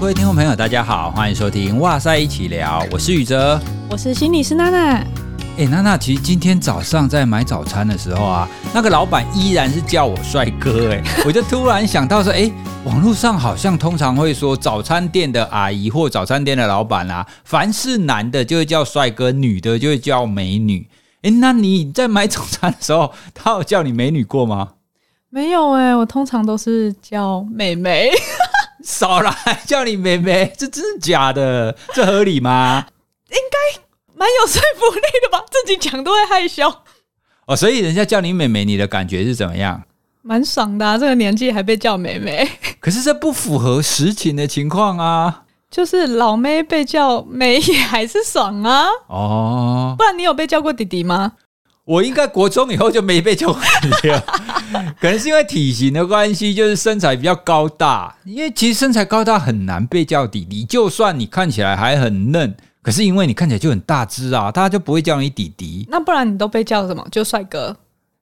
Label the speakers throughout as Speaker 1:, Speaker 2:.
Speaker 1: 各位听众朋友，大家好，欢迎收听《哇塞一起聊》，我是宇哲，
Speaker 2: 我是心理师娜娜。
Speaker 1: 哎，娜娜，其实今天早上在买早餐的时候啊，那个老板依然是叫我帅哥，哎，我就突然想到说，哎，网络上好像通常会说早餐店的阿姨或早餐店的老板啊，凡是男的就会叫帅哥，女的就会叫美女。哎，那你在买早餐的时候，他有叫你美女过吗？
Speaker 2: 没有哎，我通常都是叫妹妹。
Speaker 1: 少来叫你妹妹，这真是假的？这合理吗？
Speaker 2: 应该蛮有说服力的吧？自己讲都会害羞。
Speaker 1: 哦，所以人家叫你妹妹，你的感觉是怎么样？
Speaker 2: 蛮爽的啊，这个年纪还被叫妹妹。
Speaker 1: 可是这不符合实情的情况啊。
Speaker 2: 就是老妹被叫妹也还是爽啊。
Speaker 1: 哦，
Speaker 2: 不然你有被叫过弟弟吗？
Speaker 1: 我应该国中以后就没被叫过弟弟了，可能是因为体型的关系，就是身材比较高大。因为其实身材高大很难被叫弟弟，就算你看起来还很嫩，可是因为你看起来就很大只啊，大家就不会叫你弟弟。
Speaker 2: 那不然你都被叫什么？就帅哥。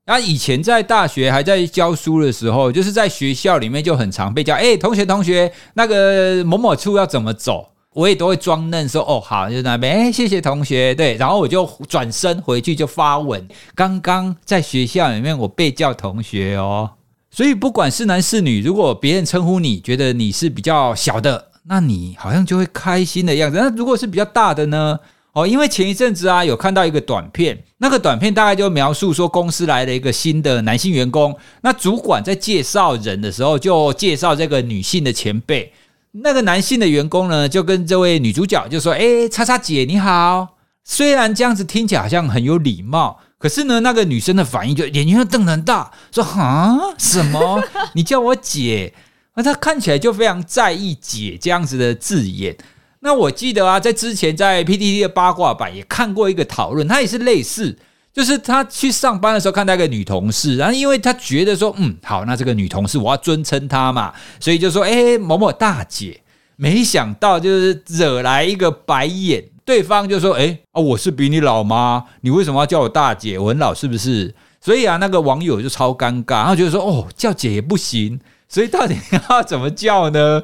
Speaker 1: 那以前在大学还在教书的时候，就是在学校里面就很常被叫，哎，同学同学，那个某某处要怎么走？我也都会装嫩说哦好，就那边哎谢谢同学对，然后我就转身回去就发文。刚刚在学校里面我被叫同学哦，所以不管是男是女，如果别人称呼你觉得你是比较小的，那你好像就会开心的样子。那如果是比较大的呢？哦，因为前一阵子啊有看到一个短片，那个短片大概就描述说公司来了一个新的男性员工，那主管在介绍人的时候就介绍这个女性的前辈。那个男性的员工呢，就跟这位女主角就说：“哎，叉叉姐你好。”虽然这样子听起来好像很有礼貌，可是呢，那个女生的反应就眼睛瞪得很大，说：“啊，什么？你叫我姐？”那她看起来就非常在意“姐”这样子的字眼。那我记得啊，在之前在 PTT 的八卦版也看过一个讨论，它也是类似。就是他去上班的时候看到一个女同事，然后因为他觉得说，嗯，好，那这个女同事我要尊称她嘛，所以就说，哎，某某大姐。没想到就是惹来一个白眼，对方就说，哎，啊，我是比你老吗？你为什么要叫我大姐？我很老是不是？所以啊，那个网友就超尴尬，然后觉得说，哦，叫姐也不行，所以到底要怎么叫呢？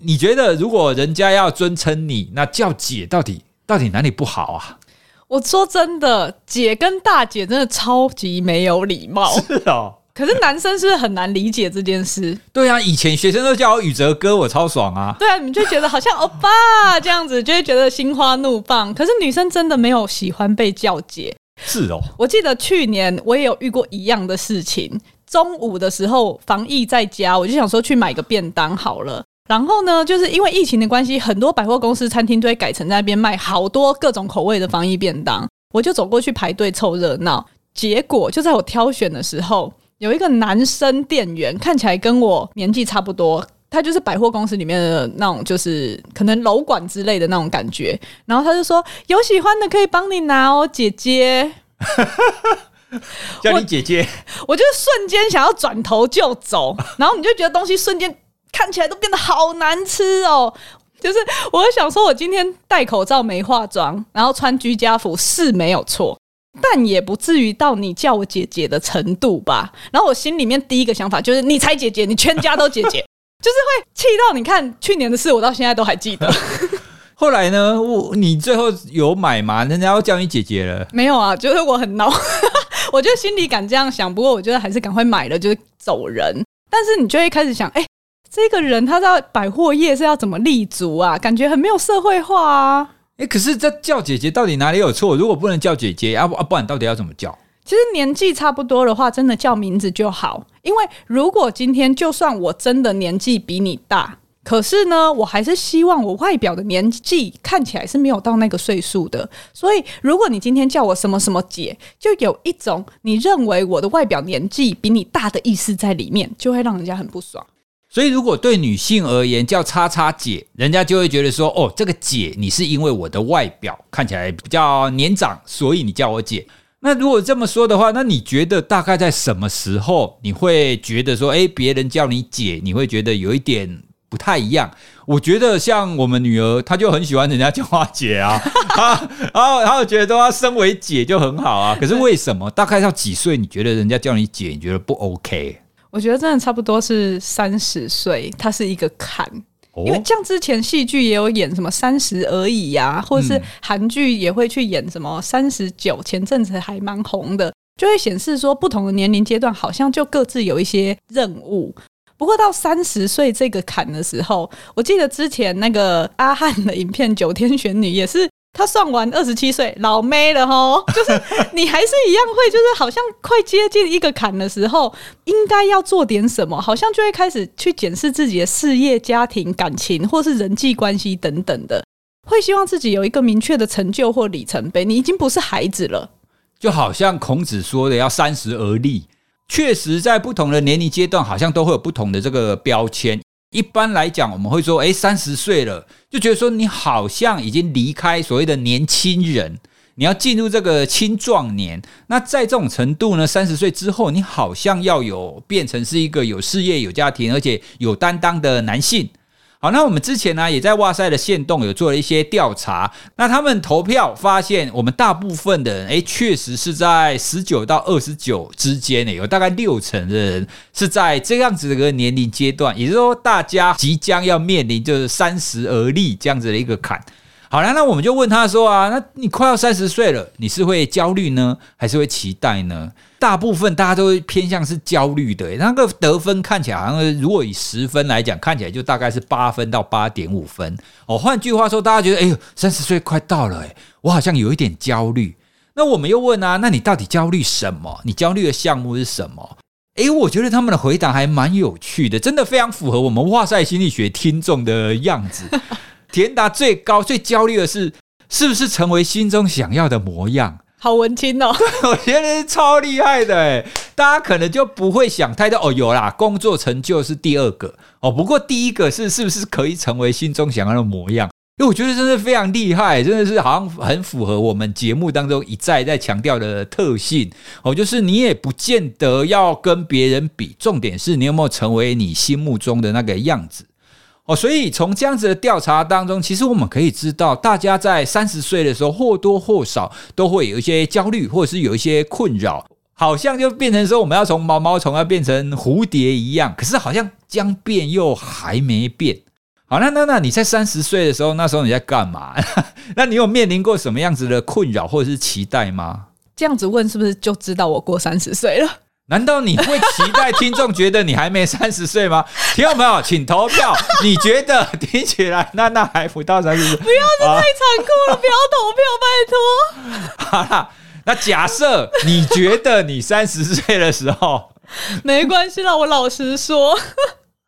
Speaker 1: 你觉得如果人家要尊称你，那叫姐到底到底哪里不好啊？
Speaker 2: 我说真的，姐跟大姐真的超级没有礼貌。
Speaker 1: 是哦，
Speaker 2: 可是男生是不是很难理解这件事？
Speaker 1: 对啊，以前学生都叫我宇哲哥，我超爽啊。
Speaker 2: 对啊，你们就觉得好像欧巴这样子，就会觉得心花怒放。可是女生真的没有喜欢被叫姐。
Speaker 1: 是哦，
Speaker 2: 我记得去年我也有遇过一样的事情。中午的时候防疫在家，我就想说去买个便当好了。然后呢，就是因为疫情的关系，很多百货公司、餐厅都会改成在那边卖好多各种口味的防疫便当。我就走过去排队凑热闹，结果就在我挑选的时候，有一个男生店员，看起来跟我年纪差不多，他就是百货公司里面的那种，就是可能楼管之类的那种感觉。然后他就说：“有喜欢的可以帮你拿哦，姐姐。”
Speaker 1: 叫你姐姐，
Speaker 2: 我，我就瞬间想要转头就走，然后你就觉得东西瞬间。看起来都变得好难吃哦，就是我想说，我今天戴口罩没化妆，然后穿居家服是没有错，但也不至于到你叫我姐姐的程度吧。然后我心里面第一个想法就是，你才姐姐，你全家都姐姐，就是会气到你看去年的事，我到现在都还记得。
Speaker 1: 后来呢，我你最后有买吗？人家要叫你姐姐了？
Speaker 2: 没有啊，就是我很恼，我就心里敢这样想，不过我觉得还是赶快买了，就是走人。但是你就会开始想，哎、欸。这个人他在百货业是要怎么立足啊？感觉很没有社会化啊！
Speaker 1: 哎，可是这叫姐姐到底哪里有错？如果不能叫姐姐，啊不啊，不然到底要怎么叫？
Speaker 2: 其实年纪差不多的话，真的叫名字就好。因为如果今天就算我真的年纪比你大，可是呢，我还是希望我外表的年纪看起来是没有到那个岁数的。所以，如果你今天叫我什么什么姐，就有一种你认为我的外表年纪比你大的意思在里面，就会让人家很不爽。
Speaker 1: 所以，如果对女性而言叫叉叉姐，人家就会觉得说：“哦，这个姐，你是因为我的外表看起来比较年长，所以你叫我姐。”那如果这么说的话，那你觉得大概在什么时候你会觉得说：“诶，别人叫你姐，你会觉得有一点不太一样？”我觉得像我们女儿，她就很喜欢人家叫她姐啊，啊，然后然后觉得她身为姐就很好啊。可是为什么？大概到几岁你觉得人家叫你姐，你觉得不 OK？
Speaker 2: 我觉得真的差不多是三十岁，它是一个坎。因为像之前戏剧也有演什么三十而已呀、啊，或者是韩剧也会去演什么三十九，前阵子还蛮红的，就会显示说不同的年龄阶段好像就各自有一些任务。不过到三十岁这个坎的时候，我记得之前那个阿汉的影片《九天玄女》也是。他算完二十七岁老妹了齁，就是你还是一样会，就是好像快接近一个坎的时候，应该要做点什么，好像就会开始去检视自己的事业、家庭、感情，或是人际关系等等的，会希望自己有一个明确的成就或里程碑。你已经不是孩子了，
Speaker 1: 就好像孔子说的要三十而立，确实在不同的年龄阶段，好像都会有不同的这个标签。一般来讲，我们会说，哎，三十岁了，就觉得说你好像已经离开所谓的年轻人，你要进入这个青壮年。那在这种程度呢，三十岁之后，你好像要有变成是一个有事业、有家庭，而且有担当的男性。好，那我们之前呢，也在哇塞的线动有做了一些调查。那他们投票发现，我们大部分的人，诶，确实是在十九到二十九之间呢，有大概六成的人是在这样子的一个年龄阶段，也就是说，大家即将要面临就是三十而立这样子的一个坎。好了，那我们就问他说啊，那你快要三十岁了，你是会焦虑呢，还是会期待呢？大部分大家都会偏向是焦虑的，那个得分看起来好像，如果以十分来讲，看起来就大概是八分到八点五分。哦，换句话说，大家觉得，哎呦，三十岁快到了，哎，我好像有一点焦虑。那我们又问啊，那你到底焦虑什么？你焦虑的项目是什么？哎，我觉得他们的回答还蛮有趣的，真的非常符合我们哇塞心理学听众的样子。填答最高、最焦虑的是，是不是成为心中想要的模样？
Speaker 2: 好文青哦，
Speaker 1: 我觉得是超厉害的哎！大家可能就不会想太多哦。有啦，工作成就是第二个哦。不过第一个是是不是可以成为心中想要的模样？因为我觉得真的非常厉害，真的是好像很符合我们节目当中一再在强调的特性哦。就是你也不见得要跟别人比，重点是你有没有成为你心目中的那个样子。哦，所以从这样子的调查当中，其实我们可以知道，大家在三十岁的时候或多或少都会有一些焦虑，或者是有一些困扰，好像就变成说我们要从毛毛虫要变成蝴蝶一样，可是好像将变又还没变。好，那那那你在三十岁的时候，那时候你在干嘛？那你有面临过什么样子的困扰或者是期待吗？
Speaker 2: 这样子问是不是就知道我过三十岁了？
Speaker 1: 难道你会期待听众觉得你还没三十岁吗？听众朋友？请投票。你觉得听起来那那还不到三十岁？
Speaker 2: 不要，这太残酷了！啊、不要投票，拜托。
Speaker 1: 好啦，那假设你觉得你三十岁的时候，
Speaker 2: 没关系啦，我老实说。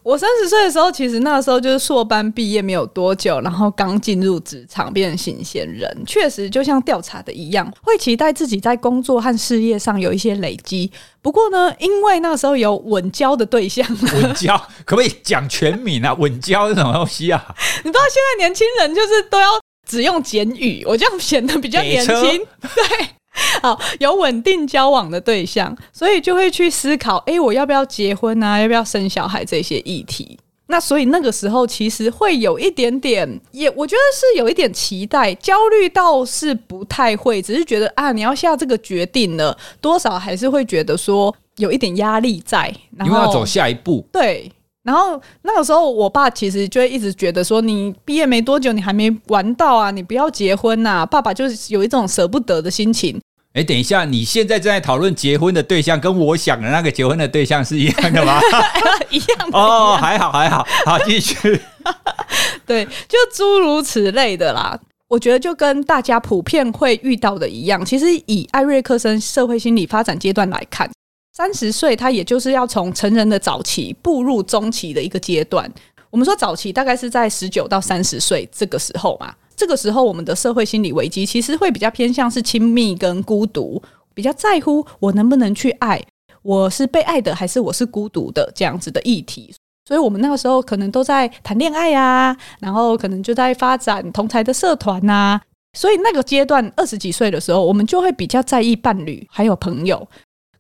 Speaker 2: 我三十岁的时候，其实那个时候就是硕班毕业没有多久，然后刚进入职场，变成新鲜人。确实，就像调查的一样，会期待自己在工作和事业上有一些累积。不过呢，因为那时候有稳交的对象，
Speaker 1: 稳交可不可以讲全名啊？稳交是什么东西啊？
Speaker 2: 你知道现在年轻人就是都要只用简语，我这样显得比较年轻，对。好，有稳定交往的对象，所以就会去思考：哎，我要不要结婚啊？要不要生小孩？这些议题。那所以那个时候其实会有一点点，也我觉得是有一点期待，焦虑倒是不太会，只是觉得啊，你要下这个决定了，多少还是会觉得说有一点压力在，然后
Speaker 1: 因为要走下一步。
Speaker 2: 对，然后那个时候我爸其实就会一直觉得说，你毕业没多久，你还没玩到啊，你不要结婚呐、啊。爸爸就是有一种舍不得的心情。
Speaker 1: 哎，等一下，你现在正在讨论结婚的对象，跟我想的那个结婚的对象是一样的吗？
Speaker 2: 一样的
Speaker 1: 哦，还好还好，好继续。
Speaker 2: 对，就诸如此类的啦。我觉得就跟大家普遍会遇到的一样，其实以艾瑞克森社会心理发展阶段来看，三十岁他也就是要从成人的早期步入中期的一个阶段。我们说早期大概是在十九到三十岁这个时候嘛。这个时候，我们的社会心理危机其实会比较偏向是亲密跟孤独，比较在乎我能不能去爱，我是被爱的还是我是孤独的这样子的议题。所以，我们那个时候可能都在谈恋爱啊，然后可能就在发展同才的社团呐。所以，那个阶段二十几岁的时候，我们就会比较在意伴侣还有朋友。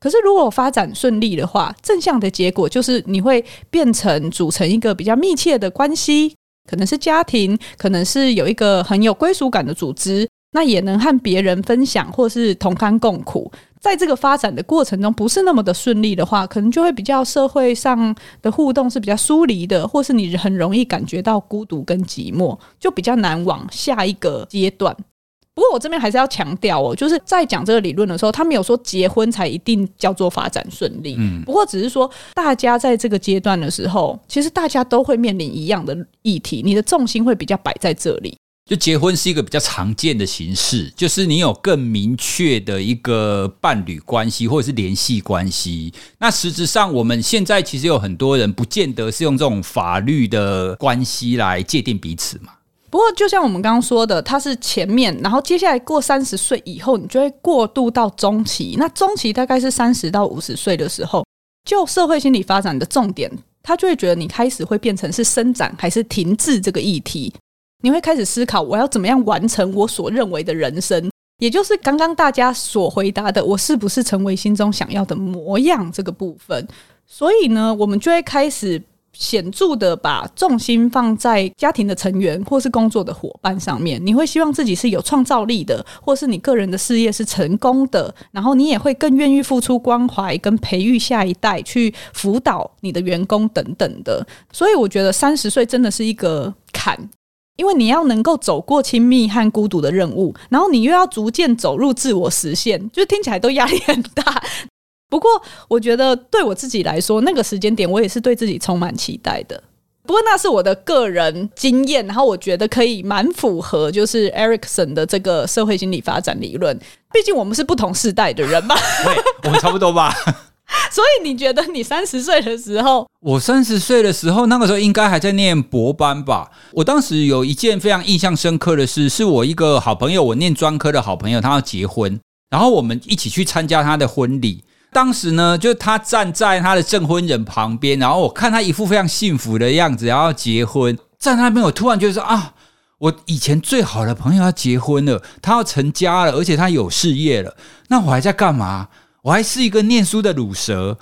Speaker 2: 可是，如果发展顺利的话，正向的结果就是你会变成组成一个比较密切的关系。可能是家庭，可能是有一个很有归属感的组织，那也能和别人分享或是同甘共苦。在这个发展的过程中，不是那么的顺利的话，可能就会比较社会上的互动是比较疏离的，或是你很容易感觉到孤独跟寂寞，就比较难往下一个阶段。不过我这边还是要强调哦，就是在讲这个理论的时候，他没有说结婚才一定叫做发展顺利。嗯，不过只是说大家在这个阶段的时候，其实大家都会面临一样的议题，你的重心会比较摆在这里。
Speaker 1: 就结婚是一个比较常见的形式，就是你有更明确的一个伴侣关系或者是联系关系。那实质上，我们现在其实有很多人不见得是用这种法律的关系来界定彼此嘛。
Speaker 2: 不过，就像我们刚刚说的，它是前面，然后接下来过三十岁以后，你就会过渡到中期。那中期大概是三十到五十岁的时候，就社会心理发展的重点，他就会觉得你开始会变成是伸展还是停滞这个议题。你会开始思考，我要怎么样完成我所认为的人生，也就是刚刚大家所回答的，我是不是成为心中想要的模样这个部分。所以呢，我们就会开始显著的把重心放在家庭的成员或是工作的伙伴上面。你会希望自己是有创造力的，或是你个人的事业是成功的，然后你也会更愿意付出关怀跟培育下一代，去辅导你的员工等等的。所以我觉得三十岁真的是一个坎。因为你要能够走过亲密和孤独的任务，然后你又要逐渐走入自我实现，就听起来都压力很大。不过，我觉得对我自己来说，那个时间点我也是对自己充满期待的。不过那是我的个人经验，然后我觉得可以蛮符合，就是 Erikson 的这个社会心理发展理论。毕竟我们是不同世代的人嘛，
Speaker 1: 对，我们差不多吧。
Speaker 2: 所以你觉得你三十岁的时候，
Speaker 1: 我三十岁的时候，那个时候应该还在念博班吧？我当时有一件非常印象深刻的事，是我一个好朋友，我念专科的好朋友，他要结婚，然后我们一起去参加他的婚礼。当时呢，就他站在他的证婚人旁边，然后我看他一副非常幸福的样子，然后结婚，在那边我突然觉得说啊，我以前最好的朋友要结婚了，他要成家了，而且他有事业了，那我还在干嘛？我还是一个念书的鲁蛇，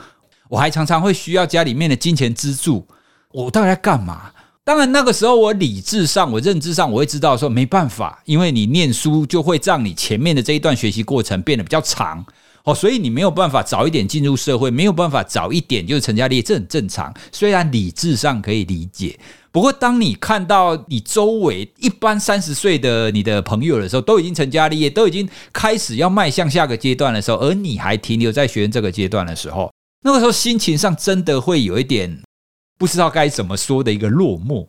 Speaker 1: 我还常常会需要家里面的金钱资助。我到底在干嘛？当然那个时候我理智上、我认知上，我会知道说没办法，因为你念书就会让你前面的这一段学习过程变得比较长哦，所以你没有办法早一点进入社会，没有办法早一点就是成家立业，这很正常。虽然理智上可以理解。不过，当你看到你周围一般三十岁的你的朋友的时候，都已经成家立业，都已经开始要迈向下个阶段的时候，而你还停留在学生这个阶段的时候，那个时候心情上真的会有一点不知道该怎么说的一个落寞。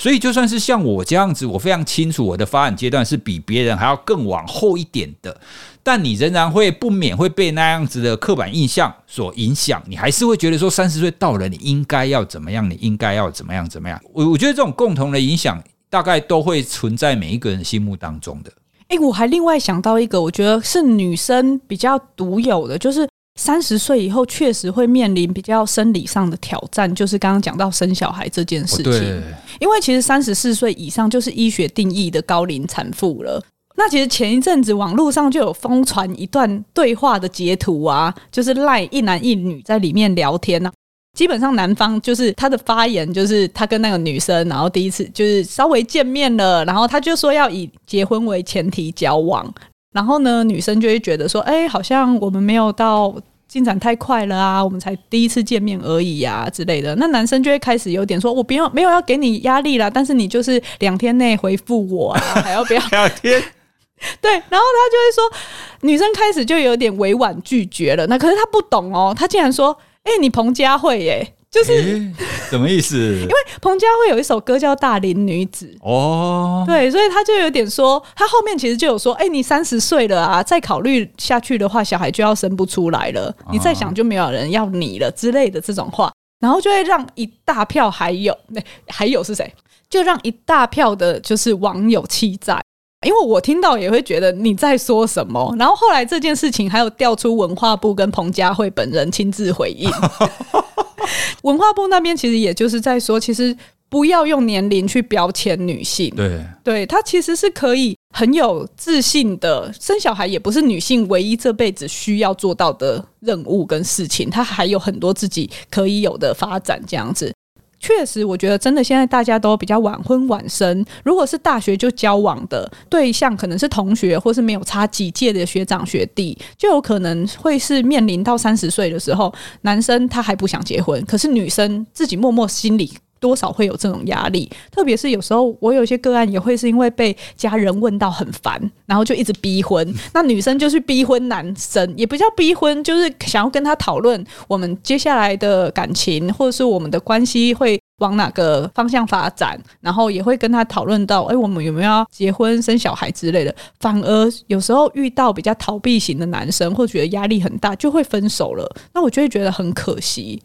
Speaker 1: 所以，就算是像我这样子，我非常清楚我的发展阶段是比别人还要更往后一点的，但你仍然会不免会被那样子的刻板印象所影响。你还是会觉得说，三十岁到了，你应该要怎么样？你应该要怎么样？怎么样？我我觉得这种共同的影响，大概都会存在每一个人心目当中的。
Speaker 2: 诶、我还另外想到一个，我觉得是女生比较独有的，就是。三十岁以后，确实会面临比较生理上的挑战，就是刚刚讲到生小孩这件事情。因为其实三十四岁以上就是医学定义的高龄产妇了。那其实前一阵子网络上就有疯传一段对话的截图啊，就是赖一男一女在里面聊天啊。基本上男方就是他的发言，就是他跟那个女生，然后第一次就是稍微见面了，然后他就说要以结婚为前提交往。然后呢，女生就会觉得说，哎，好像我们没有到进展太快了啊，我们才第一次见面而已啊之类的。那男生就会开始有点说，我不要没有要给你压力啦，但是你就是两天内回复我啊，还要不要？
Speaker 1: 两天？
Speaker 2: 对，然后他就会说，女生开始就有点委婉拒绝了。那可是他不懂哦，他竟然说，哎，你彭佳慧耶。就是、欸、
Speaker 1: 什么意思？
Speaker 2: 因为彭佳慧有一首歌叫《大龄女子》哦，对，所以他就有点说，他后面其实就有说，哎、欸，你三十岁了啊，再考虑下去的话，小孩就要生不出来了，你再想就没有人要你了之类的这种话，然后就会让一大票还有那还有是谁？就让一大票的就是网友气在，因为我听到也会觉得你在说什么。然后后来这件事情还有调出文化部跟彭佳慧本人亲自回应。文化部那边其实也就是在说，其实不要用年龄去标签女性。
Speaker 1: 对，
Speaker 2: 对，她其实是可以很有自信的生小孩，也不是女性唯一这辈子需要做到的任务跟事情。她还有很多自己可以有的发展，这样子。确实，我觉得真的现在大家都比较晚婚晚生。如果是大学就交往的对象，可能是同学，或是没有差几届的学长学弟，就有可能会是面临到三十岁的时候，男生他还不想结婚，可是女生自己默默心里。多少会有这种压力，特别是有时候我有些个案也会是因为被家人问到很烦，然后就一直逼婚。那女生就是逼婚男生，也不叫逼婚，就是想要跟他讨论我们接下来的感情，或者是我们的关系会往哪个方向发展，然后也会跟他讨论到，哎，我们有没有要结婚生小孩之类的。反而有时候遇到比较逃避型的男生，或觉得压力很大，就会分手了。那我就会觉得很可惜。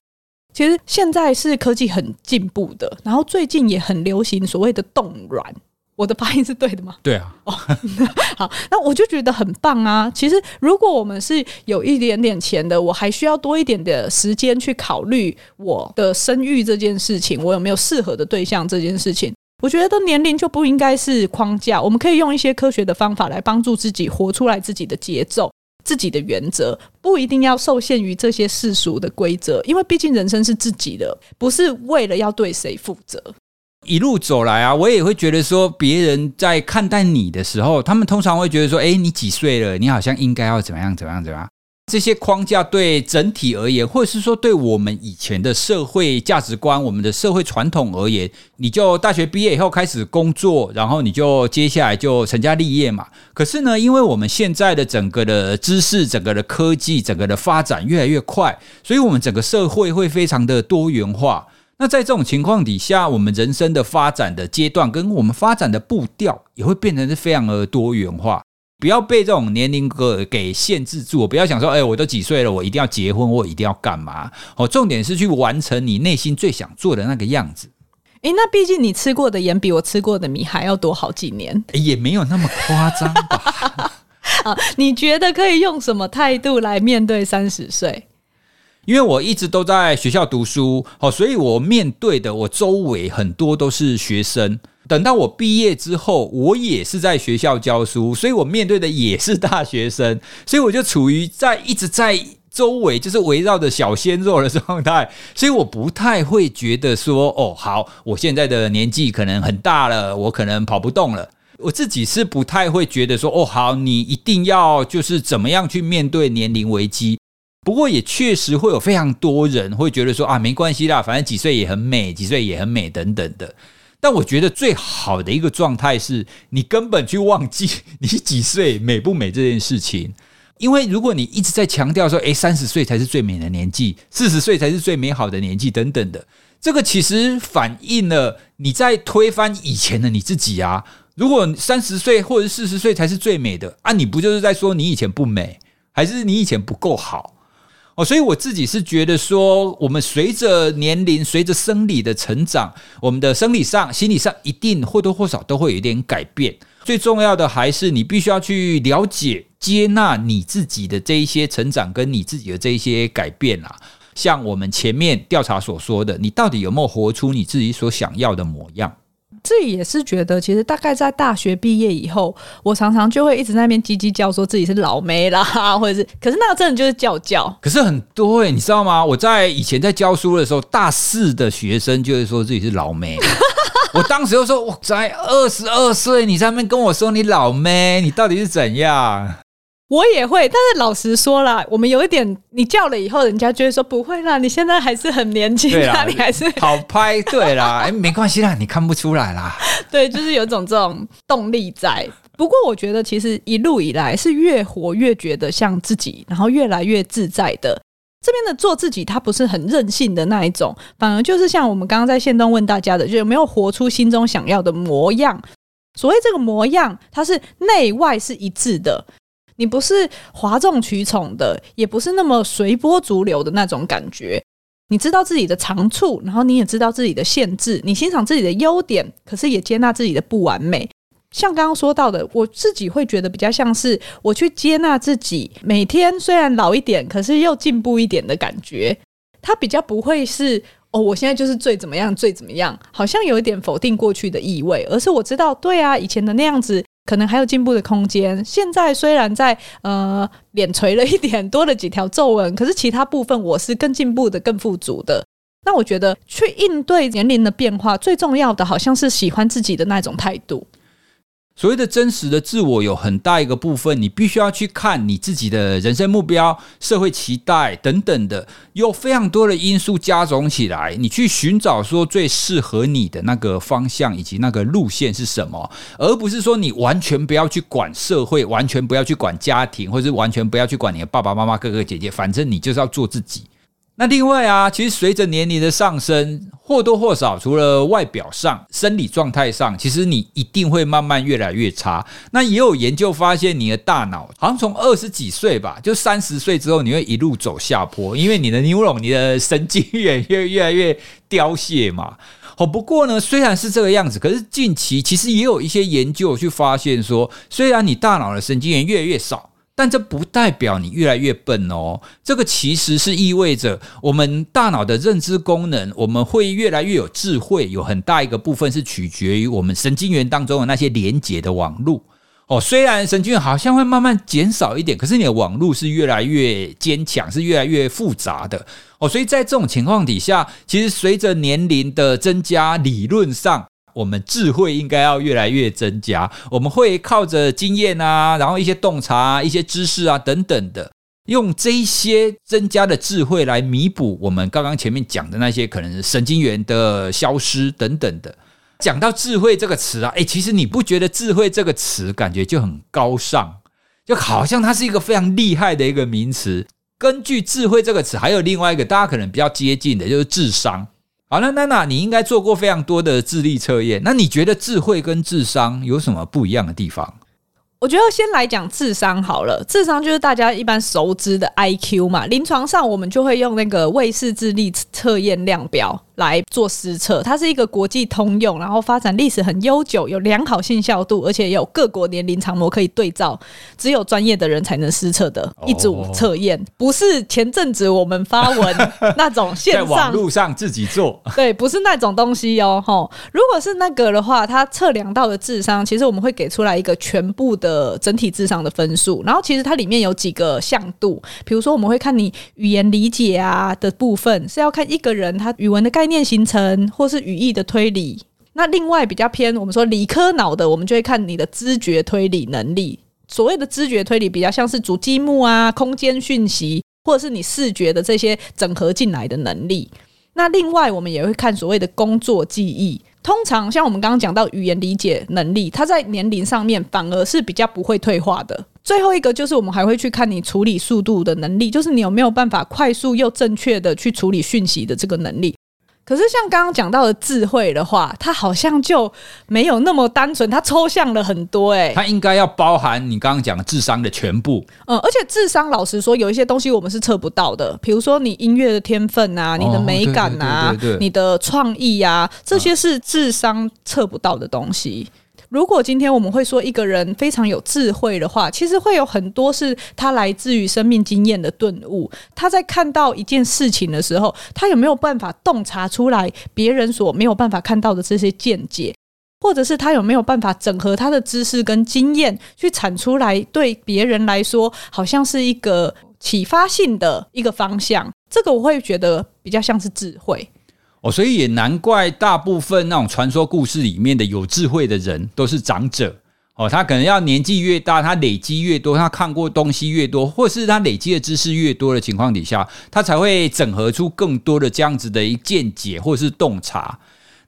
Speaker 2: 其实现在是科技很进步的，然后最近也很流行所谓的冻卵。我的发音是对的吗？
Speaker 1: 对啊。哦，
Speaker 2: 好，那我就觉得很棒啊。其实如果我们是有一点点钱的，我还需要多一点的时间去考虑我的生育这件事情，我有没有适合的对象这件事情。我觉得年龄就不应该是框架，我们可以用一些科学的方法来帮助自己活出来自己的节奏。自己的原则不一定要受限于这些世俗的规则，因为毕竟人生是自己的，不是为了要对谁负责。
Speaker 1: 一路走来啊，我也会觉得说，别人在看待你的时候，他们通常会觉得说：“诶，你几岁了？你好像应该要怎么样，怎么样，怎么样。”这些框架对整体而言，或者是说对我们以前的社会价值观、我们的社会传统而言，你就大学毕业以后开始工作，然后你就接下来就成家立业嘛。可是呢，因为我们现在的整个的知识、整个的科技、整个的发展越来越快，所以我们整个社会会非常的多元化。那在这种情况底下，我们人生的发展的阶段跟我们发展的步调也会变成是非常的多元化。不要被这种年龄个给限制住，不要想说，哎，我都几岁了，我一定要结婚，我一定要干嘛？哦，重点是去完成你内心最想做的那个样子。
Speaker 2: 诶，那毕竟你吃过的盐比我吃过的米还要多好几年，
Speaker 1: 也没有那么夸张吧？
Speaker 2: 啊，你觉得可以用什么态度来面对三十岁？
Speaker 1: 因为我一直都在学校读书，哦，所以我面对的我周围很多都是学生。等到我毕业之后，我也是在学校教书，所以我面对的也是大学生，所以我就处于在一直在周围就是围绕着小鲜肉的状态，所以我不太会觉得说，哦，好，我现在的年纪可能很大了，我可能跑不动了，我自己是不太会觉得说，哦，好，你一定要就是怎么样去面对年龄危机。不过也确实会有非常多人会觉得说，啊，没关系啦，反正几岁也很美，几岁也很美等等的。但我觉得最好的一个状态是你根本去忘记 你几岁美不美这件事情，因为如果你一直在强调说，诶，三十岁才是最美的年纪，四十岁才是最美好的年纪等等的，这个其实反映了你在推翻以前的你自己啊。如果三十岁或者四十岁才是最美的啊，你不就是在说你以前不美，还是你以前不够好？哦，所以我自己是觉得说，我们随着年龄、随着生理的成长，我们的生理上、心理上一定或多或少都会有一点改变。最重要的还是你必须要去了解、接纳你自己的这一些成长，跟你自己的这一些改变啊。像我们前面调查所说的，你到底有没有活出你自己所想要的模样？
Speaker 2: 自己也是觉得，其实大概在大学毕业以后，我常常就会一直在那边叽叽叫，说自己是老妹啦，或者是，可是那个真的就是叫叫。
Speaker 1: 可是很多诶，你知道吗？我在以前在教书的时候，大四的学生就会说自己是老妹。我当时就说我才二十二岁，你在那边跟我说你老妹，你到底是怎样？
Speaker 2: 我也会，但是老实说啦，我们有一点，你叫了以后，人家就会说不会啦，你现在还是很年轻，
Speaker 1: 对啦，
Speaker 2: 你还是
Speaker 1: 好拍，对啦，哎，没关系啦，你看不出来啦，
Speaker 2: 对，就是有种这种动力在。不过我觉得，其实一路以来是越活越觉得像自己，然后越来越自在的。这边的做自己，它不是很任性的那一种，反而就是像我们刚刚在线动问大家的，就有没有活出心中想要的模样？所谓这个模样，它是内外是一致的。你不是哗众取宠的，也不是那么随波逐流的那种感觉。你知道自己的长处，然后你也知道自己的限制，你欣赏自己的优点，可是也接纳自己的不完美。像刚刚说到的，我自己会觉得比较像是我去接纳自己，每天虽然老一点，可是又进步一点的感觉。它比较不会是哦，我现在就是最怎么样，最怎么样，好像有一点否定过去的意味，而是我知道，对啊，以前的那样子。可能还有进步的空间。现在虽然在呃脸垂了一点，多了几条皱纹，可是其他部分我是更进步的、更富足的。那我觉得去应对年龄的变化，最重要的好像是喜欢自己的那种态度。
Speaker 1: 所谓的真实的自我，有很大一个部分，你必须要去看你自己的人生目标、社会期待等等的，有非常多的因素加总起来，你去寻找说最适合你的那个方向以及那个路线是什么，而不是说你完全不要去管社会，完全不要去管家庭，或是完全不要去管你的爸爸妈妈、哥哥姐姐，反正你就是要做自己。那另外啊，其实随着年龄的上升，或多或少，除了外表上、生理状态上，其实你一定会慢慢越来越差。那也有研究发现，你的大脑好像从二十几岁吧，就三十岁之后，你会一路走下坡，因为你的 neuron、你的神经元越越来越凋谢嘛。哦，不过呢，虽然是这个样子，可是近期其实也有一些研究去发现说，虽然你大脑的神经元越来越少。但这不代表你越来越笨哦，这个其实是意味着我们大脑的认知功能，我们会越来越有智慧，有很大一个部分是取决于我们神经元当中的那些连接的网路哦。虽然神经元好像会慢慢减少一点，可是你的网路是越来越坚强，是越来越复杂的哦。所以在这种情况底下，其实随着年龄的增加，理论上。我们智慧应该要越来越增加，我们会靠着经验啊，然后一些洞察，一些知识啊等等的，用这些增加的智慧来弥补我们刚刚前面讲的那些可能神经元的消失等等的。讲到智慧这个词啊，诶，其实你不觉得智慧这个词感觉就很高尚，就好像它是一个非常厉害的一个名词。根据智慧这个词，还有另外一个大家可能比较接近的，就是智商。好了，娜娜，你应该做过非常多的智力测验。那你觉得智慧跟智商有什么不一样的地方？
Speaker 2: 我觉得先来讲智商好了，智商就是大家一般熟知的 IQ 嘛。临床上我们就会用那个魏氏智力测验量表来做施测，它是一个国际通用，然后发展历史很悠久，有良好信效度，而且有各国年龄长模可以对照，只有专业的人才能施测的一组测验，不是前阵子我们发文那种线上
Speaker 1: 在网路上自己做，
Speaker 2: 对，不是那种东西哦。吼，如果是那个的话，它测量到的智商，其实我们会给出来一个全部的整体智商的分数，然后其实它里面有几个向度，比如说我们会看你语言理解啊的部分，是要看一个人他语文的概念。概念形成或是语义的推理，那另外比较偏我们说理科脑的，我们就会看你的知觉推理能力。所谓的知觉推理，比较像是主积木啊、空间讯息，或者是你视觉的这些整合进来的能力。那另外我们也会看所谓的工作记忆。通常像我们刚刚讲到语言理解能力，它在年龄上面反而是比较不会退化的。最后一个就是我们还会去看你处理速度的能力，就是你有没有办法快速又正确的去处理讯息的这个能力。可是像刚刚讲到的智慧的话，它好像就没有那么单纯，它抽象了很多哎、欸。
Speaker 1: 它应该要包含你刚刚讲的智商的全部。
Speaker 2: 嗯，而且智商老实说，有一些东西我们是测不到的，比如说你音乐的天分啊，你的美感啊，你的创意啊，这些是智商测不到的东西。如果今天我们会说一个人非常有智慧的话，其实会有很多是他来自于生命经验的顿悟。他在看到一件事情的时候，他有没有办法洞察出来别人所没有办法看到的这些见解，或者是他有没有办法整合他的知识跟经验去产出来，对别人来说好像是一个启发性的一个方向。这个我会觉得比较像是智慧。
Speaker 1: 哦，所以也难怪大部分那种传说故事里面的有智慧的人都是长者哦，他可能要年纪越大，他累积越多，他看过东西越多，或是他累积的知识越多的情况底下，他才会整合出更多的这样子的一见解或是洞察。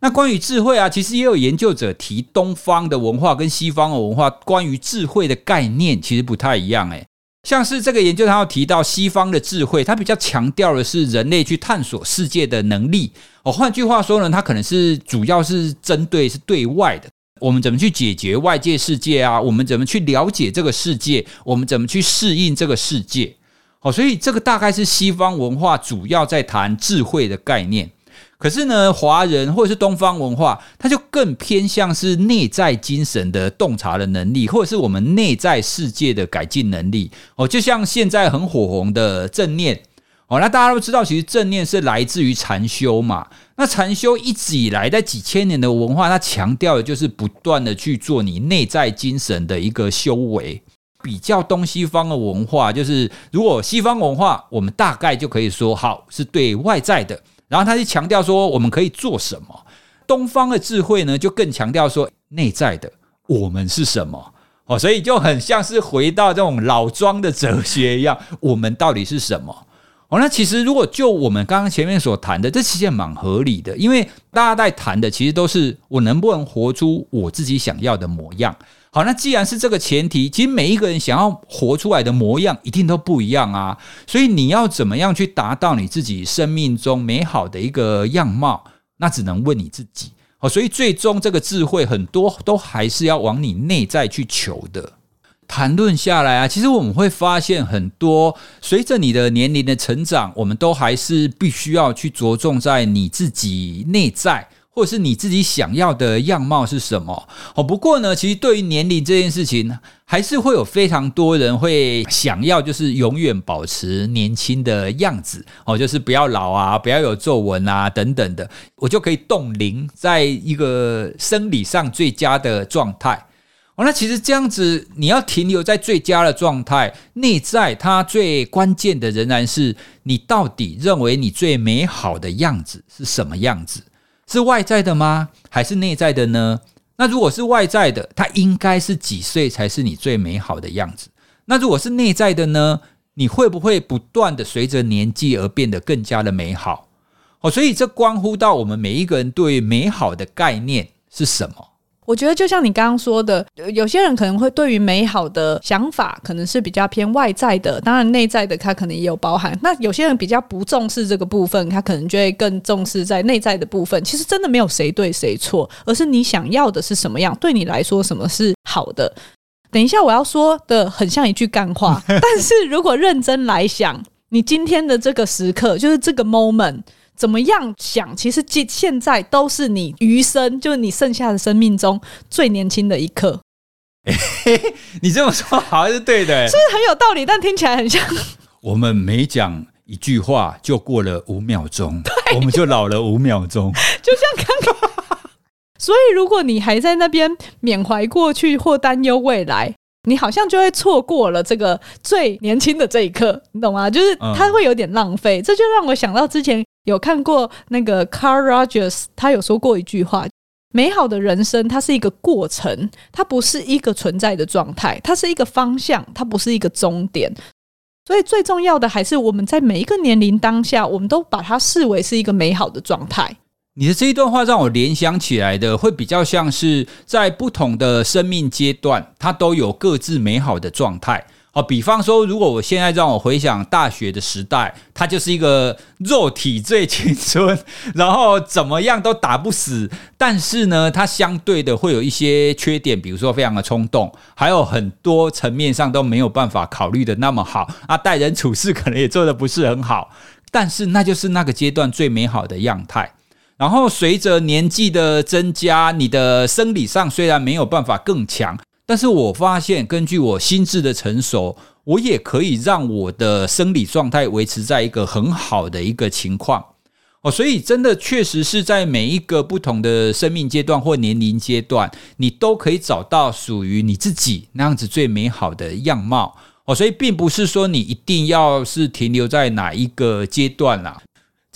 Speaker 1: 那关于智慧啊，其实也有研究者提东方的文化跟西方的文化关于智慧的概念其实不太一样诶。像是这个研究，他要提到西方的智慧，它比较强调的是人类去探索世界的能力。哦，换句话说呢，它可能是主要是针对是对外的，我们怎么去解决外界世界啊？我们怎么去了解这个世界？我们怎么去适应这个世界？哦，所以这个大概是西方文化主要在谈智慧的概念。可是呢，华人或者是东方文化，它就更偏向是内在精神的洞察的能力，或者是我们内在世界的改进能力。哦，就像现在很火红的正念。哦，那大家都知道，其实正念是来自于禅修嘛。那禅修一直以来在几千年的文化，它强调的就是不断的去做你内在精神的一个修为。比较东西方的文化，就是如果西方文化，我们大概就可以说，好，是对外在的。然后他就强调说我们可以做什么。东方的智慧呢，就更强调说内在的我们是什么哦，所以就很像是回到这种老庄的哲学一样，我们到底是什么？哦，那其实如果就我们刚刚前面所谈的，这其实蛮合理的，因为大家在谈的其实都是我能不能活出我自己想要的模样。好，那既然是这个前提，其实每一个人想要活出来的模样一定都不一样啊，所以你要怎么样去达到你自己生命中美好的一个样貌，那只能问你自己。好，所以最终这个智慧很多都还是要往你内在去求的。谈论下来啊，其实我们会发现很多，随着你的年龄的成长，我们都还是必须要去着重在你自己内在，或者是你自己想要的样貌是什么。哦，不过呢，其实对于年龄这件事情，还是会有非常多人会想要，就是永远保持年轻的样子。哦，就是不要老啊，不要有皱纹啊，等等的，我就可以冻龄在一个生理上最佳的状态。哦，那其实这样子，你要停留在最佳的状态，内在它最关键的仍然是你到底认为你最美好的样子是什么样子？是外在的吗？还是内在的呢？那如果是外在的，它应该是几岁才是你最美好的样子？那如果是内在的呢？你会不会不断的随着年纪而变得更加的美好？哦，所以这关乎到我们每一个人对美好的概念是什么？
Speaker 2: 我觉得就像你刚刚说的，有些人可能会对于美好的想法，可能是比较偏外在的，当然内在的他可能也有包含。那有些人比较不重视这个部分，他可能就会更重视在内在的部分。其实真的没有谁对谁错，而是你想要的是什么样，对你来说什么是好的。等一下我要说的很像一句干话，但是如果认真来想，你今天的这个时刻，就是这个 moment。怎么样想？其实现现在都是你余生，就是你剩下的生命中最年轻的一刻。
Speaker 1: 欸，你这么说好像是对的，
Speaker 2: 是很有道理？但听起来很像。
Speaker 1: 我们每讲一句话，就过了五秒钟，我们就老了五秒钟，就
Speaker 2: 像刚刚。所以，如果你还在那边缅怀过去或担忧未来，你好像就会错过了这个最年轻的这一刻，你懂吗？就是它会有点浪费。这就让我想到之前。有看过那个 Carl Rogers，他有说过一句话：美好的人生，它是一个过程，它不是一个存在的状态，它是一个方向，它不是一个终点。所以最重要的还是我们在每一个年龄当下，我们都把它视为是一个美好的状态。
Speaker 1: 你的这一段话让我联想起来的，会比较像是在不同的生命阶段，它都有各自美好的状态。哦，比方说，如果我现在让我回想大学的时代，它就是一个肉体最青春，然后怎么样都打不死，但是呢，它相对的会有一些缺点，比如说非常的冲动，还有很多层面上都没有办法考虑的那么好啊，待人处事可能也做的不是很好，但是那就是那个阶段最美好的样态。然后随着年纪的增加，你的生理上虽然没有办法更强。但是我发现，根据我心智的成熟，我也可以让我的生理状态维持在一个很好的一个情况哦。所以，真的确实是在每一个不同的生命阶段或年龄阶段，你都可以找到属于你自己那样子最美好的样貌哦。所以，并不是说你一定要是停留在哪一个阶段啦。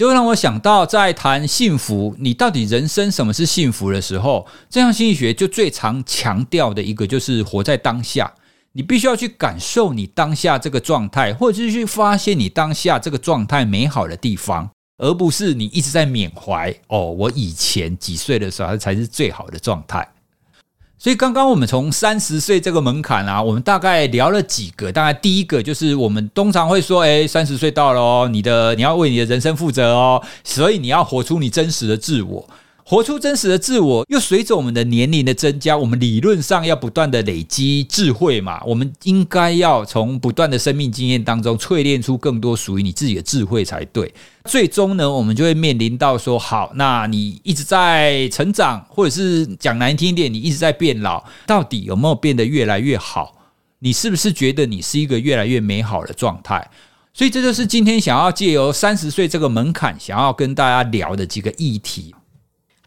Speaker 1: 就让我想到，在谈幸福，你到底人生什么是幸福的时候，正向心理学就最常强调的一个就是活在当下。你必须要去感受你当下这个状态，或者是去发现你当下这个状态美好的地方，而不是你一直在缅怀哦，我以前几岁的时候才是最好的状态。所以刚刚我们从三十岁这个门槛啊，我们大概聊了几个。大概第一个就是我们通常会说，诶，三十岁到了哦，你的你要为你的人生负责哦，所以你要活出你真实的自我。活出真实的自我，又随着我们的年龄的增加，我们理论上要不断的累积智慧嘛。我们应该要从不断的生命经验当中淬炼出更多属于你自己的智慧才对。最终呢，我们就会面临到说：好，那你一直在成长，或者是讲难听一点，你一直在变老，到底有没有变得越来越好？你是不是觉得你是一个越来越美好的状态？所以这就是今天想要借由三十岁这个门槛，想要跟大家聊的几个议题。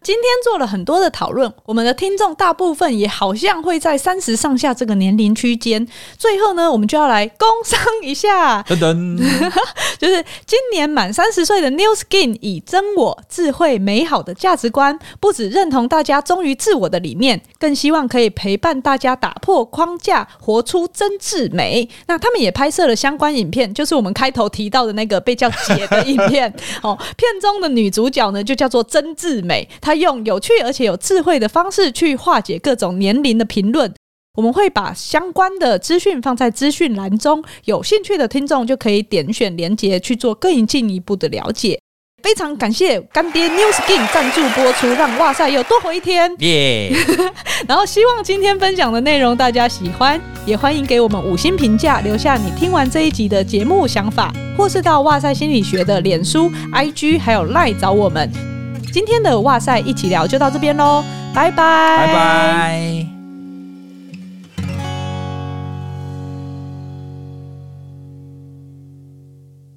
Speaker 2: 今天做了很多的讨论，我们的听众大部分也好像会在三十上下这个年龄区间。最后呢，我们就要来工商一下，噔噔，就是今年满三十岁的 New Skin 以真我、智慧、美好的价值观，不只认同大家忠于自我的理念，更希望可以陪伴大家打破框架，活出真挚美。那他们也拍摄了相关影片，就是我们开头提到的那个被叫姐的影片哦。片中的女主角呢，就叫做真挚美，她。用有趣而且有智慧的方式去化解各种年龄的评论，我们会把相关的资讯放在资讯栏中，有兴趣的听众就可以点选连接去做更进一步的了解。非常感谢干爹 New Skin 赞助播出，让哇塞又多活一天。耶. 然后希望今天分享的内容大家喜欢，也欢迎给我们五星评价，留下你听完这一集的节目想法，或是到哇塞心理学的脸书、IG 还有 Line 找我们。今天的哇塞一起聊就到这边喽，拜拜，
Speaker 1: 拜拜。